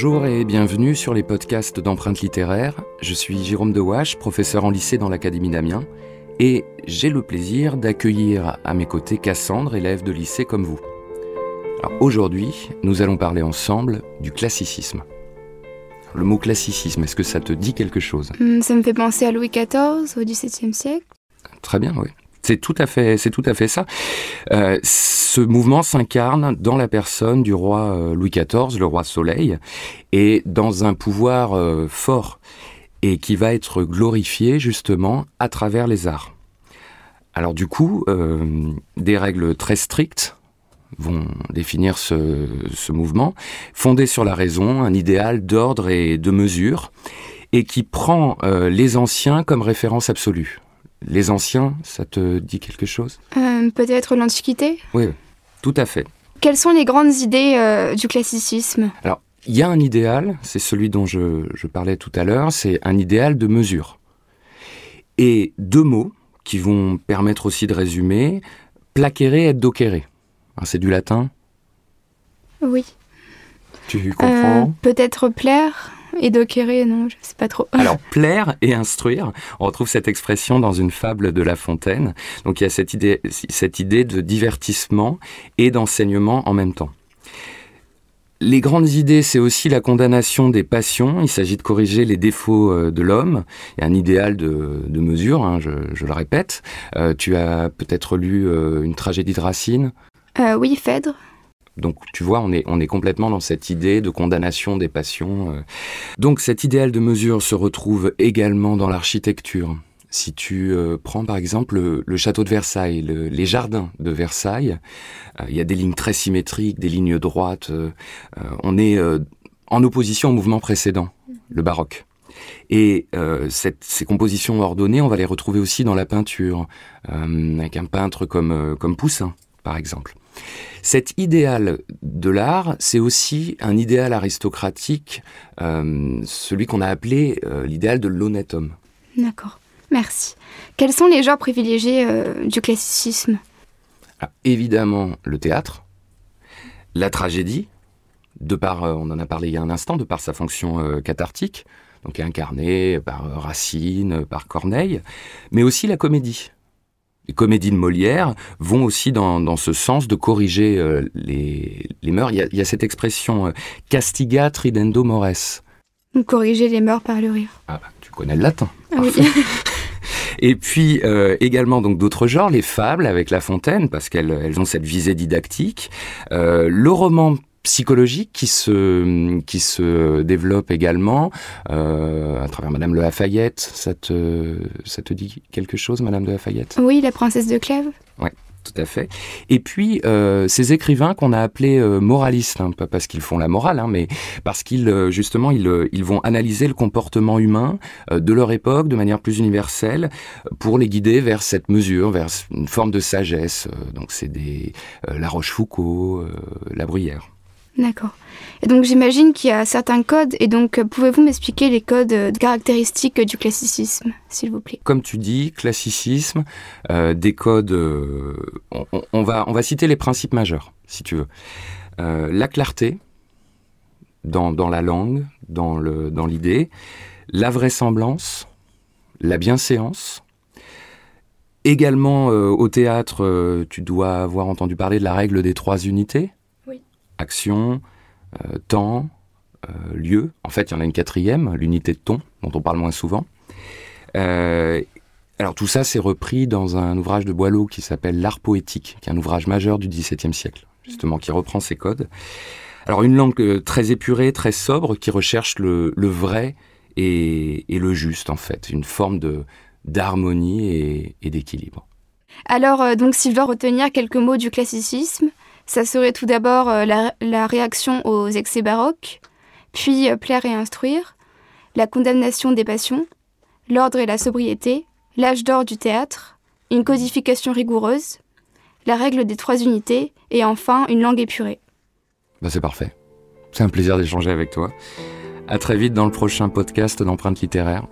Bonjour et bienvenue sur les podcasts d'empreintes littéraires. Je suis Jérôme Dewache, professeur en lycée dans l'Académie d'Amiens, et j'ai le plaisir d'accueillir à mes côtés Cassandre, élève de lycée comme vous. aujourd'hui, nous allons parler ensemble du classicisme. Le mot classicisme, est-ce que ça te dit quelque chose? Hmm, Ça me fait penser à Louis XIV au XVIIe siècle. Très bien, oui. C'est tout à fait, ça. Euh, ce mouvement s'incarne dans la personne du roi euh, Louis XIV, le roi Soleil, et dans un pouvoir euh, fort et qui va être glorifié justement à travers les arts. Alors du coup, des règles très strictes vont définir ce, mouvement, fondé sur la raison, un idéal d'ordre et de mesure, et qui prend les anciens comme référence absolue. Les anciens, ça te dit quelque chose? Euh, Peut-être l'Antiquité? Oui, tout à fait. Quelles sont les grandes idées euh, du classicisme? Alors, il y a un idéal, c'est celui dont je, parlais tout à l'heure, c'est un idéal de mesure. Et deux mots qui vont permettre aussi de résumer, placere et docere. C'est du latin? Oui. Tu comprends? Euh, Peut-être plaire? Et non, je sais pas trop. Alors, plaire et instruire, on retrouve cette expression dans une fable de La Fontaine. Donc, il y a cette idée, cette idée de divertissement et d'enseignement en même temps. Les grandes idées, c'est aussi la condamnation des passions. Il s'agit de corriger les défauts euh, de l'homme. Il y a un idéal de, mesure, hein, je, le répète. Euh, tu as peut-être lu euh, une tragédie de Racine? Oui, Phèdre. Donc tu vois, on est, on est complètement dans cette idée de condamnation des passions. Euh. Donc cet idéal de mesure se retrouve également dans l'architecture. Si tu euh, prends par exemple le, château de Versailles, les jardins de Versailles, euh, il y a des lignes très symétriques, des lignes droites. on est en opposition au mouvement précédent, le baroque. Et ces compositions ordonnées, on va les retrouver aussi dans la peinture, avec un peintre comme, comme Poussin, par exemple. Cet idéal de l'art, c'est aussi un idéal aristocratique, euh, celui qu'on a appelé euh, l'idéal de l'honnête homme. D'accord, merci. Quels sont les genres privilégiés euh, du classicisme? Ah, Évidemment, le théâtre, la tragédie, de par, on en a parlé il y a un instant, de par sa fonction cathartique, donc incarnée par Racine, par Corneille, mais aussi la comédie les comédies de Molière vont aussi dans, ce sens de corriger euh, les, mœurs. Il y, a, cette expression euh, castigat ridendo mores. Corriger les mœurs par le rire. Ah bah, tu connais le latin. Ah Et puis euh, également donc d'autres genres, les fables avec La Fontaine parce qu'elles elles ont cette visée didactique, le roman psychologique qui se qui se développe également euh, à travers Madame de Lafayette. Ça te ça te dit quelque chose, Madame de Lafayette? Oui, la princesse de Clèves. Ouais. Tout à fait. Et puis euh, ces écrivains qu'on a appelés euh, moralistes, hein, pas parce qu'ils font la morale, hein, mais parce qu'ils justement ils, ils, vont analyser le comportement humain de leur époque de manière plus universelle pour les guider vers cette mesure, vers une forme de sagesse. donc c'est des La Rochefoucauld, La Bruyère. D'accord. Et donc j'imagine qu'il y a certains codes, et donc euh, pouvez-vous m'expliquer les codes euh, caractéristiques du classicisme, s'il vous plaît? Comme tu dis, classicisme, euh, des codes, on, va, on va citer les principes majeurs, si tu veux. la clarté dans, la langue, dans l'idée, la vraisemblance, la bienséance, Également, au théâtre, tu dois avoir entendu parler de la règle des trois unités action, euh, temps, euh, lieu. En fait, il y en a une quatrième, l'unité de ton, dont on parle moins souvent. Euh, alors tout ça, c'est repris dans un ouvrage de Boileau qui s'appelle L'art poétique, qui est un ouvrage majeur du XVIIe siècle, justement, qui reprend ces codes. Alors une langue très épurée, très sobre, qui recherche le, vrai et, le juste, en fait, une forme de d'harmonie et, d'équilibre. Alors, donc, si je dois retenir quelques mots du classicisme, ça serait tout d'abord euh, la, réaction aux excès baroques, puis euh, plaire et instruire, la condamnation des passions, l'ordre et la sobriété, l'âge d'or du théâtre, une codification rigoureuse, la règle des trois unités, et enfin une langue épurée. Bah c'est parfait. C'est un plaisir d'échanger avec toi. À très vite dans le prochain podcast d'empreintes littéraires.